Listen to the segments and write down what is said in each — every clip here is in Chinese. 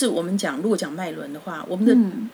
就是我们讲，如果讲脉轮的话，我们的嗯。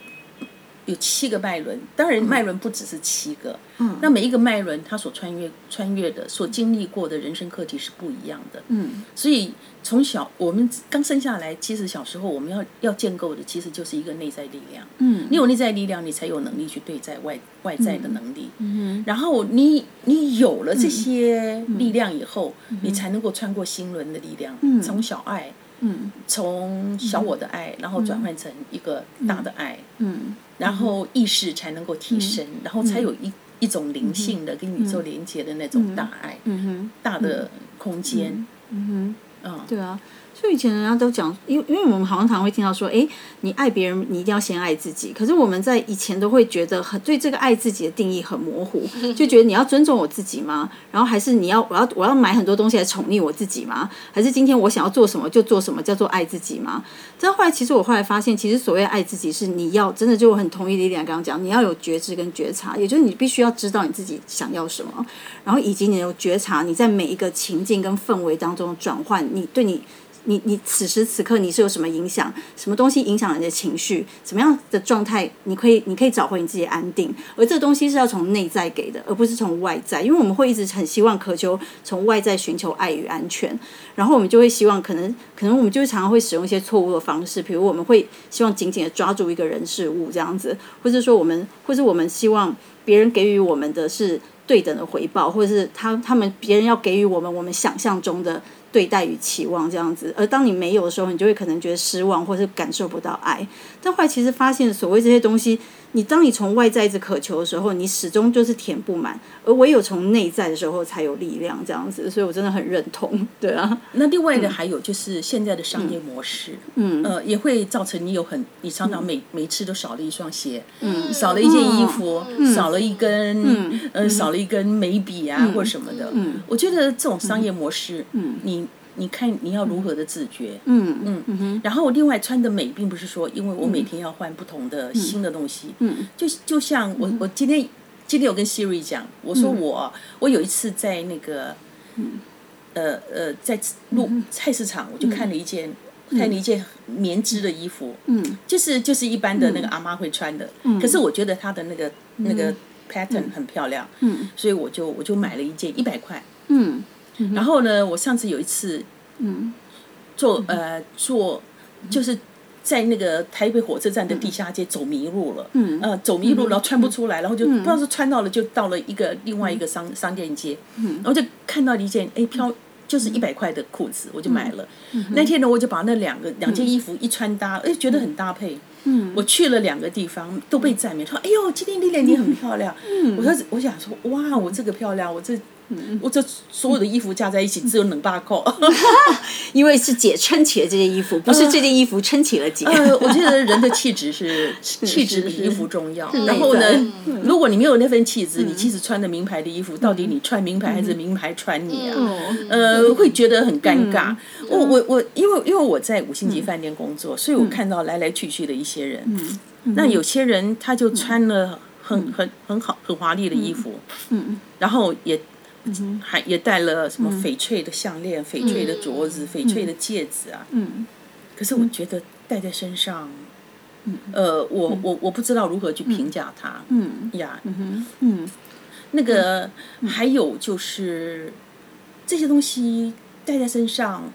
有七个脉轮，当然脉轮不只是七个，嗯。那每一个脉轮它所穿越穿越的、所经历过的人生课题是不一样的。嗯。所以从小我们刚生下来，其实小时候我们要要建构的，其实就是一个内在力量。嗯。你有内在力量，你才有能力去对待外外在的能力。嗯然后你你有了这些力量以后，你才能够穿过心轮的力量，嗯。从小爱，嗯。从小我的爱，然后转换成一个大的爱，嗯。然后意识才能够提升，然后才有一一种灵性的跟宇宙连接的那种大爱，嗯。哼大的空间。嗯。哼。嗯，对啊，所以以前人家都讲，因为因为我们好像常会听到说，哎，你爱别人，你一定要先爱自己。可是我们在以前都会觉得很对这个爱自己的定义很模糊，就觉得你要尊重我自己吗？然后还是你要我要我要买很多东西来宠溺我自己吗？还是今天我想要做什么就做什么，叫做爱自己吗？但后来其实我后来发现，其实所谓爱自己是你要真的就我很同意李莲刚刚讲，你要有觉知跟觉察，也就是你必须要知道你自己想要什么，然后以及你有觉察你在每一个情境跟氛围当中的转换，你对你。你你此时此刻你是有什么影响？什么东西影响了你的情绪？什么样的状态你可以你可以找回你自己安定？而这个东西是要从内在给的，而不是从外在。因为我们会一直很希望渴求从外在寻求爱与安全，然后我们就会希望可能可能我们就会常常会使用一些错误的方式，比如我们会希望紧紧的抓住一个人事物这样子，或者说我们或是我们希望别人给予我们的是对等的回报，或者是他他们别人要给予我们我们想象中的。对待与期望这样子，而当你没有的时候，你就会可能觉得失望，或是感受不到爱。但后来其实发现，所谓这些东西，你当你从外在一直渴求的时候，你始终就是填不满，而唯有从内在的时候才有力量这样子。所以我真的很认同，对啊，那另外的还有就是现在的商业模式，嗯。呃，也会造成你有很，你常常每每次都少了一双鞋，嗯。少了一件衣服，少了一根，嗯。呃，少了一根眉笔啊，或者什么的。嗯。我觉得这种商业模式，嗯。你你看你要如何的自觉，嗯嗯。然后另外穿的美，并不是说因为我每天要换不同的新的东西，嗯就就像我我今天今天有跟 Siri 讲，我说嗯。我我有一次在那个，呃呃，在路嗯菜市场，我就看了一件。看了一件棉织的衣服，嗯。就是就是一般的那个阿妈会穿的，可是我觉得它的那个那个 pattern 很漂亮，嗯。所以我就我就买了一件一百块。嗯然后呢，我上次有一次嗯。坐呃坐就是在那个台北火车站的地下街走迷路了，嗯。呃走迷路然后穿不出来，然后就不知道是穿到了就到了一个另外一个商商店街，嗯。然后就看到了一件哎飘。就是一百块的裤子，我就买了。那天呢，我就把那两个两件衣服一穿搭，哎，觉得很搭配。嗯。我去了两个地方，都被赞美，说：“哎呦，今天丽丽你很漂亮。”我说：“我想说，哇，我这个漂亮，我这我这所有的衣服加在一起只有冷巴扣。”因为是姐撑起了这件衣服，不是这件衣服撑起了姐。呃，我觉得人的气质是气质比衣服重要。然后呢，如果你没有那份气质，你即使穿的名牌的衣服，到底你穿名牌还是名牌穿你啊？呃，会觉得很尴尬。我我我，因为因为我在五星级饭店工作，所以我看到来来去去的一些人。那有些人他就穿了很很很好很华丽的衣服，嗯。然后也。还也戴了什么翡翠的项链、翡翠的镯子、翡翠的戒指啊，嗯。可是我觉得戴在身上，呃，我我我不知道如何去评价它。嗯。呀，嗯嗯。那个还有就是这些东西戴在身上，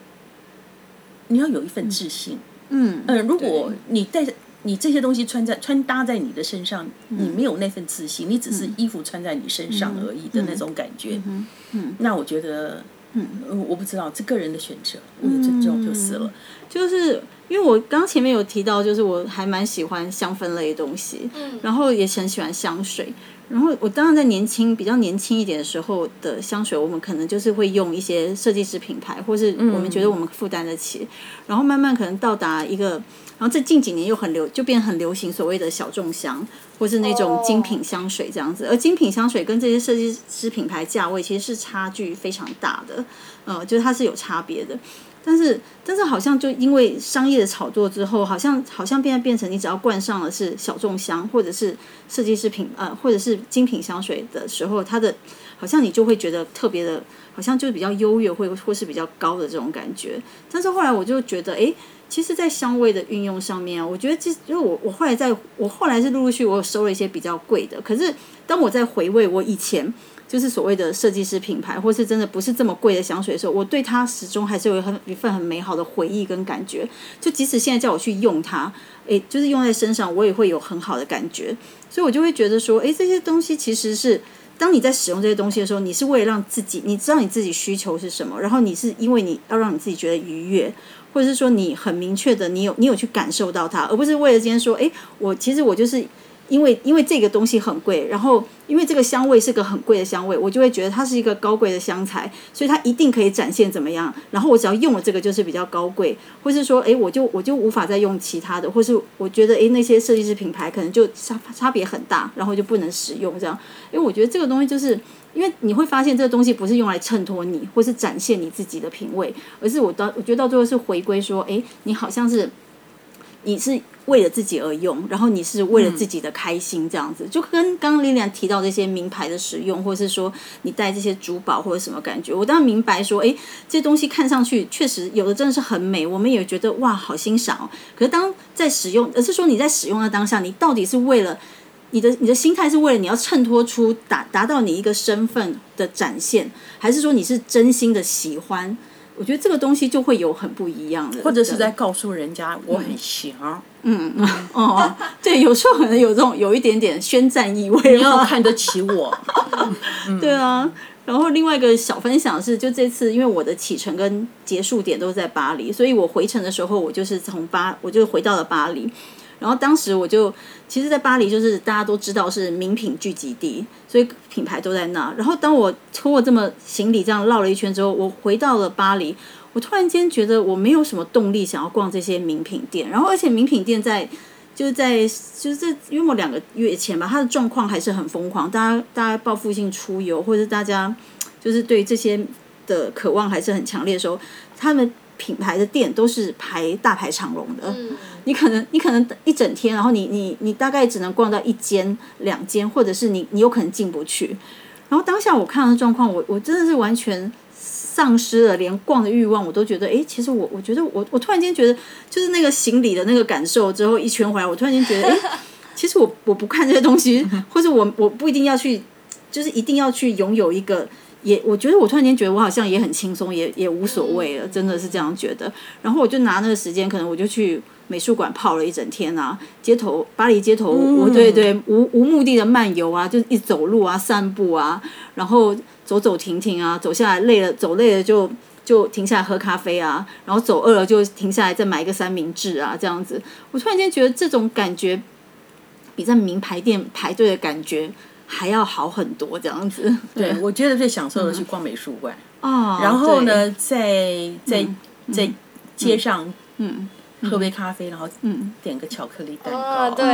你要有一份自信。嗯。嗯，如果你戴着你这些东西穿在穿搭在你的身上，你没有那份自信，你只是衣服穿在你身上而已的那种感觉。嗯那我觉得，嗯，我不知道这个人的选择，我的尊重就是了。就是因为我刚前面有提到，就是我还蛮喜欢香氛类的东西，嗯。然后也很喜欢香水。然后我当然在年轻比较年轻一点的时候的香水，我们可能就是会用一些设计师品牌，或是我们觉得我们负担得起。然后慢慢可能到达一个，然后这近几年又很流，就变很流行所谓的小众香，或是那种精品香水这样子。而精品香水跟这些设计师品牌价位其实是差距非常大的，呃，就是它是有差别的。但是，但是好像就因为商业的炒作之后，好像好像变变成你只要冠上了是小众香，或者是设计师品呃，或者是精品香水的时候，它的好像你就会觉得特别的，好像就是比较优越，或或是比较高的这种感觉。但是后来我就觉得，哎，其实，在香味的运用上面，我觉得其实因为我我后来在我后来是陆陆续我有收了一些比较贵的，可是当我在回味我以前就是所谓的设计师品牌，或是真的不是这么贵的香水的时候，我对它始终还是有很一份很美好的回忆跟感觉。就即使现在叫我去用它，诶，就是用在身上，我也会有很好的感觉。所以我就会觉得说，诶，这些东西其实是。当你在使用这些东西的时候，你是为了让自己，你知道你自己需求是什么，然后你是因为你要让你自己觉得愉悦，或者是说你很明确的，你有你有去感受到它，而不是为了今天说，哎，我其实我就是。因为因为这个东西很贵，然后因为这个香味是个很贵的香味，我就会觉得它是一个高贵的香材，所以它一定可以展现怎么样。然后我只要用了这个就是比较高贵，或是说，哎，我就我就无法再用其他的，或是我觉得，哎，那些设计师品牌可能就差差别很大，然后就不能使用这样。因为我觉得这个东西就是因为你会发现这个东西不是用来衬托你，或是展现你自己的品味，而是我到我觉得到最后是回归说，哎，你好像是。你是为了自己而用，然后你是为了自己的开心，这样子就跟刚刚丽莲提到这些名牌的使用，或者是说你戴这些珠宝或者什么感觉，我当然明白说，哎，这东西看上去确实有的真的是很美，我们也觉得哇，好欣赏哦。可是当在使用，而是说你在使用的当下，你到底是为了你的你的心态是为了你要衬托出达达到你一个身份的展现，还是说你是真心的喜欢？我觉得这个东西就会有很不一样的，或者是在告诉人家我很行。嗯嗯哦，对，有时候可能有这种有一点点宣战意味，你要看得起我。对啊，然后另外一个小分享是，就这次因为我的启程跟结束点都在巴黎，所以我回程的时候，我就是从巴，我就回到了巴黎。然后当时我就，其实，在巴黎就是大家都知道是名品聚集地，所以品牌都在那。然后当我通过这么行李这样绕了一圈之后，我回到了巴黎，我突然间觉得我没有什么动力想要逛这些名品店。然后而且名品店在就是在就是在约莫两个月前吧，它的状况还是很疯狂，大家大家报复性出游，或者大家就是对这些的渴望还是很强烈的时候，他们。品牌的店都是排大排长龙的，你可能你可能一整天，然后你你你大概只能逛到一间两间，或者是你你有可能进不去。然后当下我看到的状况，我我真的是完全丧失了连逛的欲望，我都觉得，哎，其实我我觉得我我突然间觉得，就是那个行李的那个感受之后一圈回来，我突然间觉得，哎，其实我我不看这些东西，或者我我不一定要去，就是一定要去拥有一个。也，我觉得我突然间觉得我好像也很轻松，也也无所谓了，真的是这样觉得。然后我就拿那个时间，可能我就去美术馆泡了一整天啊，街头巴黎街头，我对对无无目的的漫游啊，就一走路啊，散步啊，然后走走停停啊，走下来累了，走累了就就停下来喝咖啡啊，然后走饿了就停下来再买一个三明治啊，这样子。我突然间觉得这种感觉比在名牌店排队的感觉。还要好很多这样子，对我觉得最享受的是逛美术馆。哦，然后呢，在在在街上嗯。喝杯咖啡，然后嗯。点个巧克力蛋糕。对。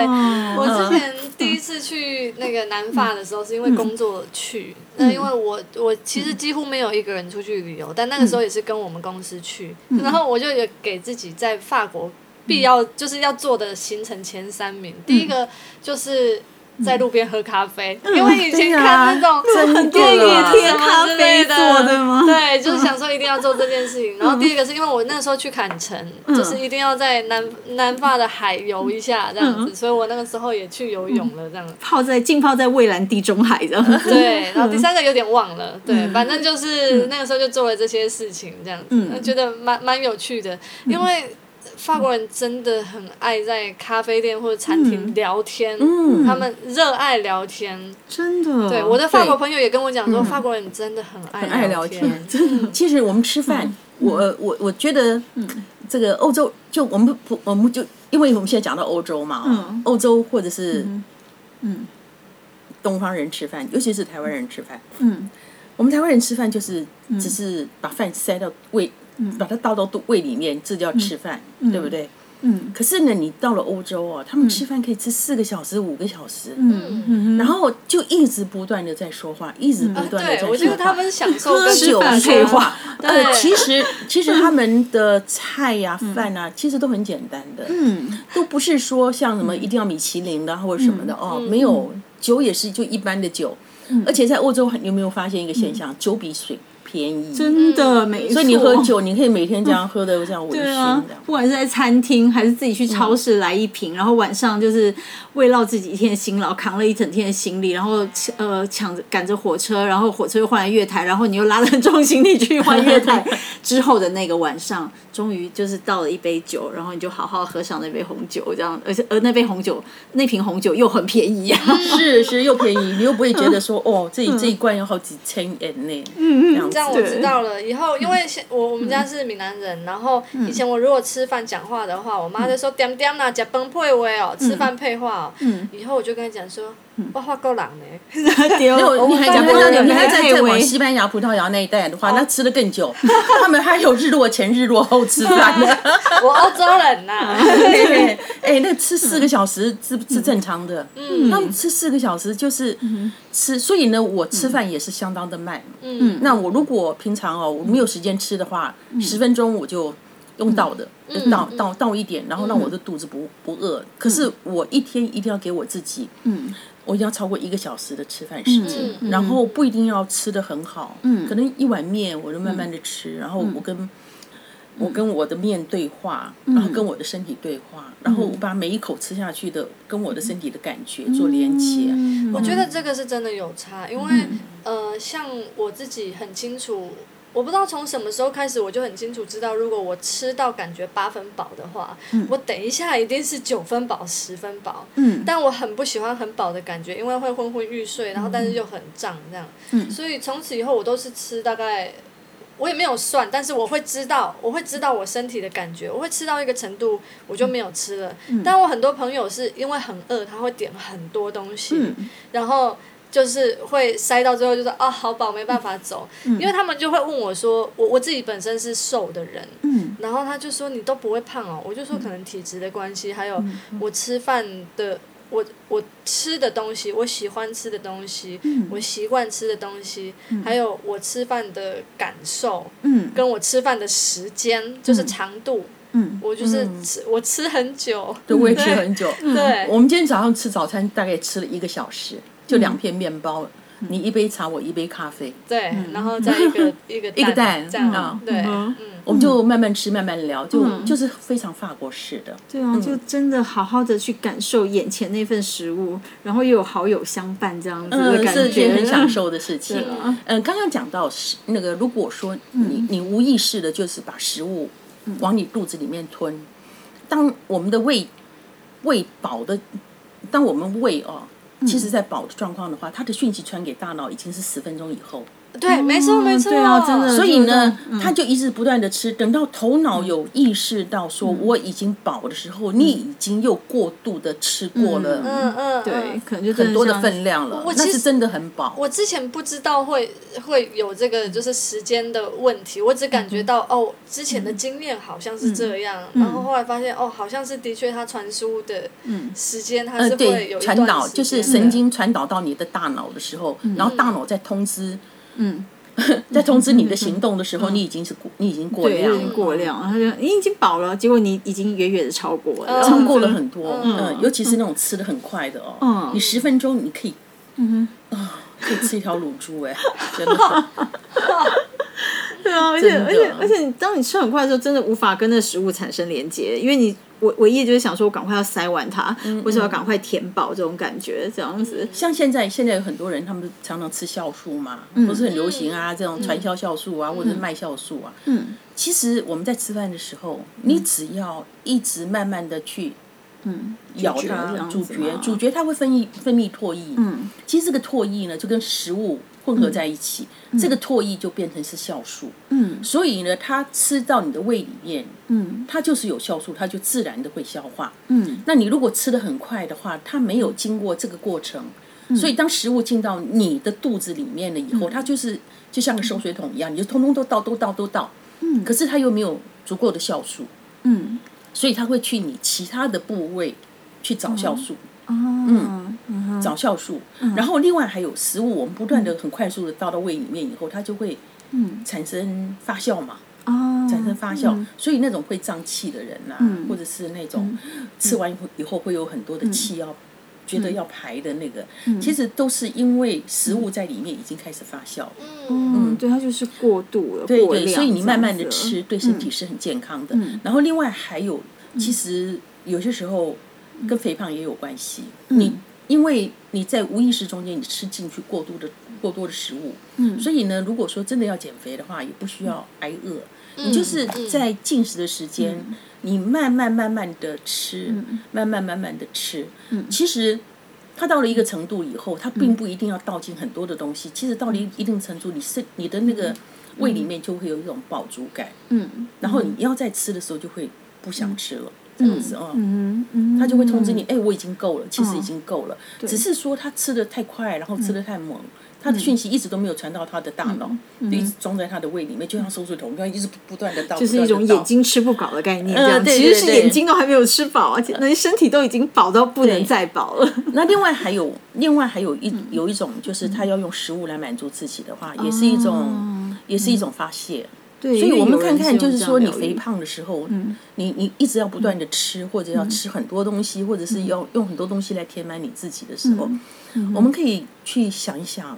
我之前第一次去那个南法的时候，是因为工作去，那因为我我其实几乎没有一个人出去旅游，但那个时候也是跟我们公司去，然后我就也给自己在法国必要就是要做的行程前三名，第一个就是。在路边喝咖啡，因为以前看那种电影什么之类的，对，就是想说一定要做这件事情。然后第二个是因为我那时候去坎城，就是一定要在南南发的海游一下这样子，所以我那个时候也去游泳了，这样。泡在浸泡在蔚蓝地中海的。对，然后第三个有点忘了，对，反正就是那个时候就做了这些事情，这样子，觉得蛮蛮有趣的，因为。法国人真的很爱在咖啡店或者餐厅聊天，他们热爱聊天，真的。对，我的法国朋友也跟我讲说，法国人真的很爱聊天。真的，其实我们吃饭，我我我觉得，这个欧洲就我们不，我们就因为我们现在讲到欧洲嘛，欧洲或者是嗯，东方人吃饭，尤其是台湾人吃饭，嗯，我们台湾人吃饭就是只是把饭塞到胃。把它倒到肚胃里面，这叫吃饭，对不对？嗯。可是呢，你到了欧洲哦，他们吃饭可以吃四个小时、五个小时，嗯。嗯，然后就一直不断的在说话，一直不断的在说话。我觉得他们享受喝酒说话。呃，其实其实他们的菜呀、饭啊，其实都很简单的，嗯，都不是说像什么一定要米其林的或者什么的哦，没有酒也是就一般的酒，而且在欧洲，你有没有发现一个现象？酒比水。便宜，真的没错。所以你喝酒，你可以每天这样喝的这样微醺对啊，不管是在餐厅还是自己去超市来一瓶，然后晚上就是慰劳自己一天的辛劳，扛了一整天的行李，然后呃抢着赶着火车，然后火车又换来月台，然后你又拉着重行李去换月台，之后的那个晚上，终于就是倒了一杯酒，然后你就好好喝上那杯红酒，这样，而且而那杯红酒那瓶红酒又很便宜啊，是是又便宜，你又不会觉得说 哦，这这一罐有好几千元呢。嗯嗯，这样我知道了。以后因为现我我们家是闽南人，然后以前我如果吃饭讲话的话，我妈就说点点啦，加崩配位哦，吃饭配话哦。以后我就跟她讲说，我法国人呢。没有，你还讲过，你还在再往西班牙、葡萄牙那一带的话，那吃的更久。他们还有日落前、日落后吃饭的。我欧洲人呐。对，哎，那吃四个小时是是正常的。嗯，他们吃四个小时就是吃，所以呢，我吃饭也是相当的慢。嗯，那我如果平常哦我没有时间吃的话，十分钟我就用倒的，就倒倒倒一点，然后让我的肚子不不饿。可是我一天一定要给我自己，嗯，我一定要超过一个小时的吃饭时间，然后不一定要吃的很好，嗯，可能一碗面我就慢慢的吃，然后我跟。我跟我的面对话，然后跟我的身体对话，然后我把每一口吃下去的跟我的身体的感觉做连接。我觉得这个是真的有差，因为呃，像我自己很清楚，我不知道从什么时候开始，我就很清楚知道，如果我吃到感觉八分饱的话，我等一下一定是九分饱、十分饱。嗯，但我很不喜欢很饱的感觉，因为会昏昏欲睡，然后但是又很胀这样。嗯，所以从此以后我都是吃大概。我也没有算，但是我会知道，我会知道我身体的感觉，我会吃到一个程度，我就没有吃了。但我很多朋友是因为很饿，他会点很多东西，然后就是会塞到最后就说啊好饱没办法走，因为他们就会问我说，我我自己本身是瘦的人，嗯。然后他就说你都不会胖哦，我就说可能体质的关系，还有我吃饭的。我我吃的东西，我喜欢吃的东西，我习惯吃的东西，还有我吃饭的感受，嗯。跟我吃饭的时间就是长度，我就是吃我吃很久，对，我也吃很久。对，我们今天早上吃早餐大概吃了一个小时，就两片面包，你一杯茶，我一杯咖啡，对，然后再一个一个 一个蛋这样，对，嗯。我们就慢慢吃，慢慢聊，就就是非常法国式的。对啊，就真的好好的去感受眼前那份食物，然后又有好友相伴这样子的感觉，是很享受的事情。嗯，刚刚讲到是那个，如果说你你无意识的，就是把食物往你肚子里面吞，当我们的胃胃饱的，当我们胃哦，其实在饱的状况的话，它的讯息传给大脑已经是十分钟以后。对，没错，没错，对啊，真的。所以呢，他就一直不断的吃，等到头脑有意识到说我已经饱的时候，你已经又过度的吃过了，嗯嗯，对，可能就很多的分量了。那是真的很饱。我之前不知道会会有这个就是时间的问题，我只感觉到哦，之前的经验好像是这样，然后后来发现哦，好像是的确它传输的时间它是会有传导，就是神经传导到你的大脑的时候，然后大脑在通知。嗯，在通知你的行动的时候，你已经是过，你已经过量，过量，他就你已经饱了，结果你已经远远的超过了，超过了很多。嗯，尤其是那种吃的很快的哦，你十分钟你可以，嗯。啊，可以吃一条卤猪哎，真的。对 啊，而且而且而且，你当你吃很快的时候，真的无法跟那食物产生连接，因为你。我唯一就是想说，我赶快要塞完它，或者要赶快填饱这种感觉，这样子。像现在，现在有很多人，他们常常吃酵素嘛，不是很流行啊，这种传销酵素啊，或者是卖酵素啊。嗯，其实我们在吃饭的时候，你只要一直慢慢的去，嗯，咬它，咀嚼，咀嚼，它会分泌分泌唾液。嗯，其实这个唾液呢，就跟食物。混合在一起，这个唾液就变成是酵素。嗯，所以呢，它吃到你的胃里面，嗯，它就是有酵素，它就自然的会消化。嗯，那你如果吃的很快的话，它没有经过这个过程，所以当食物进到你的肚子里面了以后，它就是就像个收水桶一样，你就通通都倒，都倒，都倒。嗯，可是它又没有足够的酵素。嗯，所以它会去你其他的部位去找酵素。哦嗯，找酵素，然后另外还有食物，我们不断的很快速的倒到胃里面以后，它就会产生发酵嘛，产生发酵，所以那种会胀气的人呐，或者是那种吃完以后会有很多的气要觉得要排的那个，其实都是因为食物在里面已经开始发酵。嗯，对，它就是过度了，对对，所以你慢慢的吃，对身体是很健康的。然后另外还有，其实有些时候跟肥胖也有关系。你因为你在无意识中间，你吃进去过度的过多的食物，嗯，所以呢，如果说真的要减肥的话，也不需要挨饿，你就是在进食的时间，你慢慢慢慢的吃，慢慢慢慢的吃，嗯，其实。它到了一个程度以后，它并不一定要倒进很多的东西。其实到了一一定程度，你是你的那个胃里面就会有一种饱足感。嗯，然后你要再吃的时候就会不想吃了，这样子哦。嗯嗯，他就会通知你，哎，我已经够了，其实已经够了，只是说他吃的太快，然后吃的太猛。他的讯息一直都没有传到他的大脑，就一直装在他的胃里面，就像收水桶一样，一直不断的倒。就是一种眼睛吃不饱的概念，这样对其实是眼睛都还没有吃饱，而且那身体都已经饱到不能再饱了。那另外还有，另外还有一有一种，就是他要用食物来满足自己的话，也是一种，也是一种发泄。对，所以我们看看，就是说你肥胖的时候，你你一直要不断的吃，或者要吃很多东西，或者是要用很多东西来填满你自己的时候，我们可以去想一想。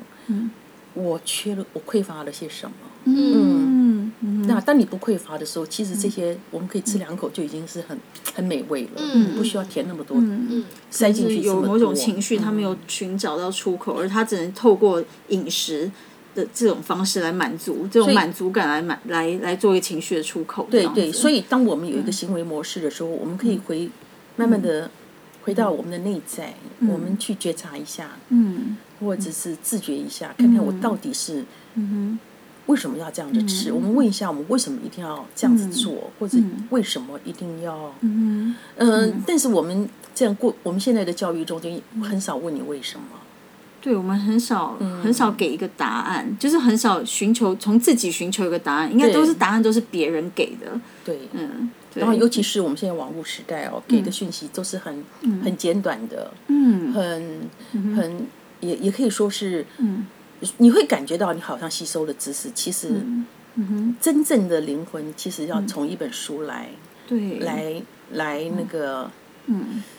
我缺了，我匮乏了些什么？嗯。嗯，那当你不匮乏的时候，其实这些我们可以吃两口就已经是很很美味了，嗯，不需要填那么多，嗯，塞进去有某种情绪，他没有寻找到出口，而他只能透过饮食的这种方式来满足这种满足感，来满来来做一个情绪的出口。对对，所以当我们有一个行为模式的时候，我们可以回慢慢的回到我们的内在，我们去觉察一下，嗯。或者是自觉一下，看看我到底是嗯为什么要这样子吃？我们问一下，我们为什么一定要这样子做？或者为什么一定要？嗯，但是我们这样过，我们现在的教育中间很少问你为什么。对，我们很少很少给一个答案，就是很少寻求从自己寻求一个答案，应该都是答案都是别人给的。对，嗯，然后尤其是我们现在网络时代哦，给的讯息都是很很简短的，嗯，很很。也也可以说是，嗯。你会感觉到你好像吸收了知识，其实，真正的灵魂其实要从一本书来，对，来来那个，嗯，他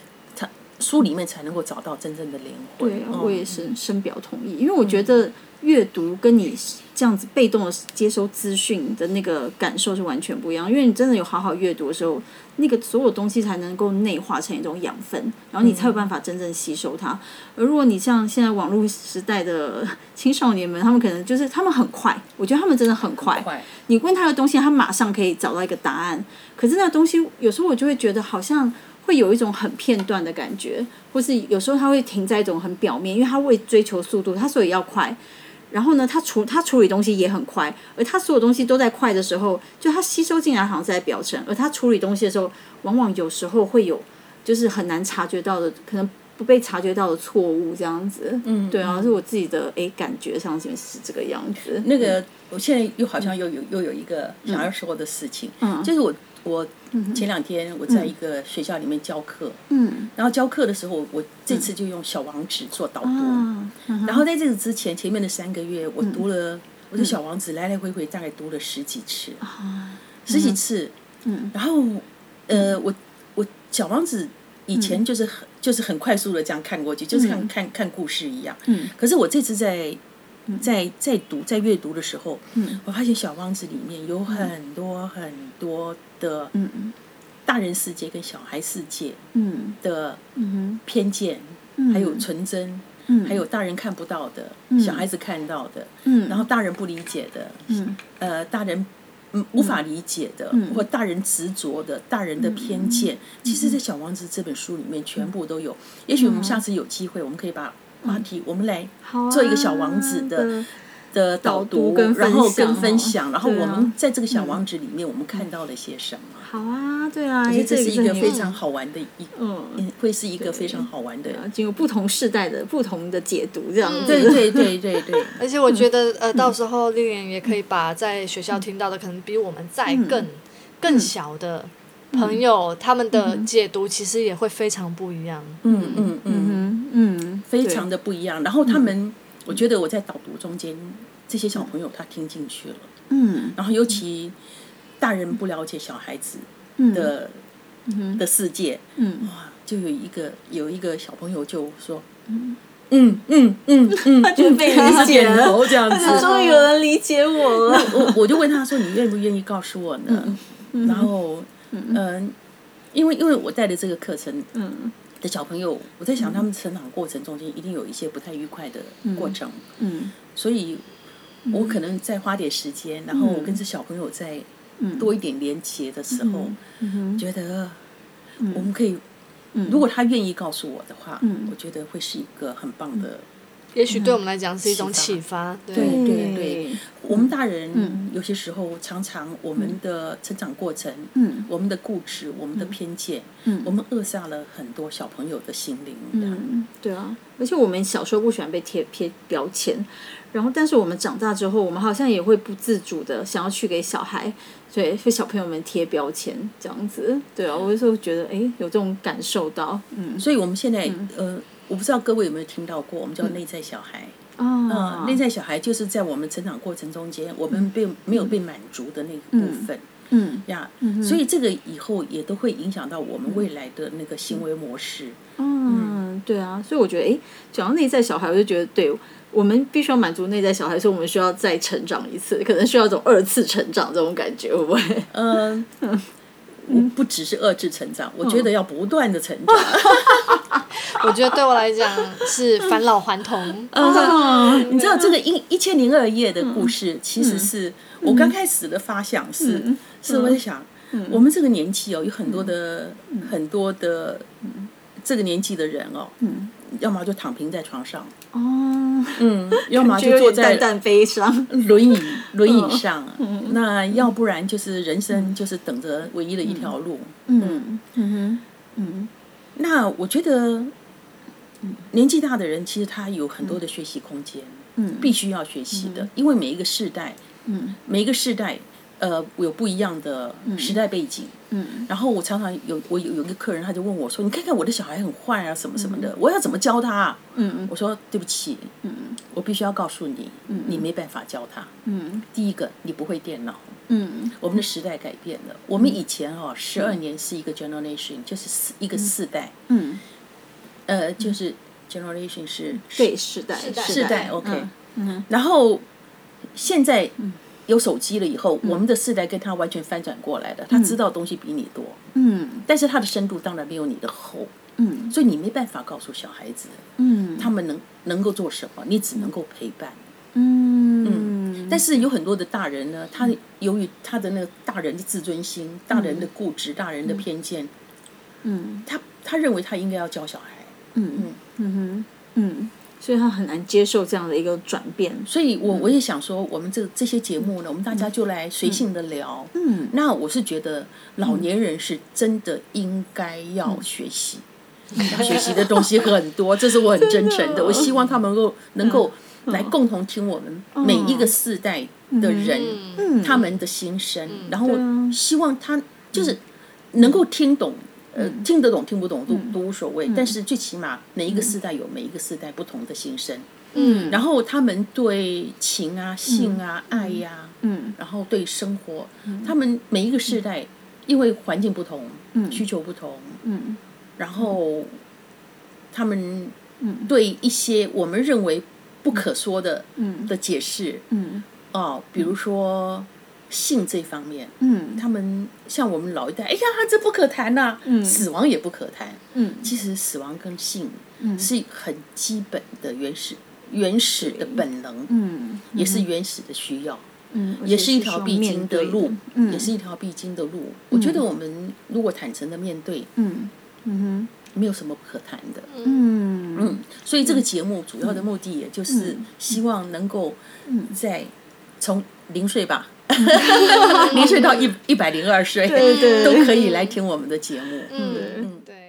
书里面才能够找到真正的灵魂。对，我也是深表同意，因为我觉得。阅读跟你这样子被动的接收资讯的那个感受是完全不一样，因为你真的有好好阅读的时候，那个所有东西才能够内化成一种养分，然后你才有办法真正吸收它。而如果你像现在网络时代的青少年们，他们可能就是他们很快，我觉得他们真的很快。你问他的东西，他马上可以找到一个答案。可是那东西有时候我就会觉得好像会有一种很片段的感觉，或是有时候他会停在一种很表面，因为他为追求速度，他所以要快。然后呢，他处他处理东西也很快，而他所有东西都在快的时候，就他吸收进来好像是在表层，而他处理东西的时候，往往有时候会有就是很难察觉到的，可能不被察觉到的错误这样子。嗯，对啊，是我自己的诶感觉上是是这个样子。那个我现在又好像又有又有一个想要说的事情，嗯，就是我。我前两天我在一个学校里面教课，嗯，然后教课的时候，我这次就用小王子做导读，然后在这个之前前面的三个月，我读了我的小王子来来回回大概读了十几次，十几次，嗯，然后呃，我我小王子以前就是很就是很快速的这样看过去，就是看看看故事一样，嗯，可是我这次在。在在读在阅读的时候，嗯。我发现《小王子》里面有很多很多的嗯大人世界跟小孩世界的偏见，还有纯真，嗯。还有大人看不到的，小孩子看到的，嗯。然后大人不理解的，嗯。呃，大人无法理解的，或大人执着的，大人的偏见，其实，在《小王子》这本书里面全部都有。也许我们下次有机会，我们可以把。话题，我们来做一个小王子的的导读，然后跟分享，然后我们在这个小王子里面，我们看到了些什么？好啊，对啊，我觉得这是一个非常好玩的一，嗯，会是一个非常好玩的，经过不同世代的不同的解读，这样子，对对对对对。而且我觉得，呃，到时候丽莲也可以把在学校听到的，可能比我们在更更小的朋友他们的解读，其实也会非常不一样。嗯嗯嗯嗯。非常的不一样，然后他们，我觉得我在导读中间，这些小朋友他听进去了，嗯，然后尤其大人不了解小孩子的的世界，嗯，哇。就有一个有一个小朋友就说，嗯。嗯嗯嗯 嗯，他觉得被理解点了，头这样子，终于有人理解我了。我 我就问他说：“你愿不愿意告诉我呢？”然后，嗯，因为因为我带的这个课程，嗯。的小朋友，我在想他们成长过程中间一定有一些不太愉快的过程，嗯。所以我可能再花点时间，然后我跟这小朋友再多一点连接的时候，嗯觉得我们可以，如果他愿意告诉我的话，我觉得会是一个很棒的。也许对我们来讲是一种启发。对对。对我们大人有些时候常常我们的成长过程，嗯。我们的固执，我们的偏见，嗯。我们扼杀了很多小朋友的心灵。嗯，对啊，而且我们小时候不喜欢被贴贴标签，然后但是我们长大之后，我们好像也会不自主的想要去给小孩，对，给小朋友们贴标签这样子。对啊，我有时候觉得，哎，有这种感受到，嗯。所以我们现在，呃，我不知道各位有没有听到过，我们叫内在小孩。啊呃，内在小孩就是在我们成长过程中间，我们被没有被满足的那个部分。嗯呀，所以这个以后也都会影响到我们未来的那个行为模式。嗯，对啊，所以我觉得，哎，讲到内在小孩，我就觉得，对我们必须要满足内在小孩，所以我们需要再成长一次，可能需要一种二次成长这种感觉，会不会？嗯，嗯 不只是二次成长，我觉得要不断的成长。我觉得对我来讲是返老还童。嗯，你知道这个一一千零二夜的故事，其实是我刚开始的发想是，是我在想，我们这个年纪哦，有很多的很多的这个年纪的人哦，要么就躺平在床上，哦，嗯，要么就坐在点淡淡悲伤。轮椅轮椅上，那要不然就是人生就是等着唯一的一条路。嗯。嗯哼。嗯。那我觉得，年纪大的人其实他有很多的学习空间，嗯。必须要学习的，因为每一个世代，嗯。每一个世代，呃，有不一样的时代背景。嗯。然后我常常有我有有一个客人，他就问我说：“你看看我的小孩很坏啊，什么什么的，我要怎么教他、啊？”嗯。我说：“对不起，嗯。我必须要告诉你，你没办法教他。嗯。第一个，你不会电脑。嗯。我们的时代改变了，我们以前哦，十二年是一个 generation，就是四一个世代，嗯，呃，就是 generation 是对，世代世代，OK。嗯。然后现在有手机了以后，我们的世代跟他完全翻转过来的，他知道东西比你多，嗯。但是他的深度当然没有你的厚，嗯。所以你没办法告诉小孩子嗯。他们能能够做什么，你只能够陪伴。嗯，但是有很多的大人呢，他由于他的那个大人的自尊心、大人的固执、大人的偏见，嗯。他他认为他应该要教小孩，嗯嗯哼嗯，所以他很难接受这样的一个转变。所以我我也想说，我们这这些节目呢，我们大家就来随性的聊。嗯那我是觉得老年人是真的应该要学习，要学习的东西很多，这是我很真诚的。我希望他们能够能够来共同听我们每一个世代的人他们的心声，然后希望他就是能够听懂。呃，听得懂听不懂都都无所谓，但是最起码每一个世代有每一个世代不同的心声，嗯，然后他们对情啊、性啊、爱呀、嗯。然后对生活，他们每一个世代因为环境不同，嗯。需求不同，嗯。然后他们对一些我们认为不可说的嗯。的解释嗯。哦，比如说性这方面，嗯。他们像我们老一代，哎呀，这不可谈呐、死亡也不可谈。嗯。其实死亡跟性是很基本的原始原始的本能，嗯。也是原始的需要。嗯，也是一条必经的路，嗯。也是一条必经的路。我觉得我们如果坦诚的面对，嗯。嗯没有什么不可谈的。嗯。嗯，所以这个节目主要的目的，也就是希望能够在从零岁吧，零岁到一 一百零二岁，对对都可以来听我们的节目。嗯对对。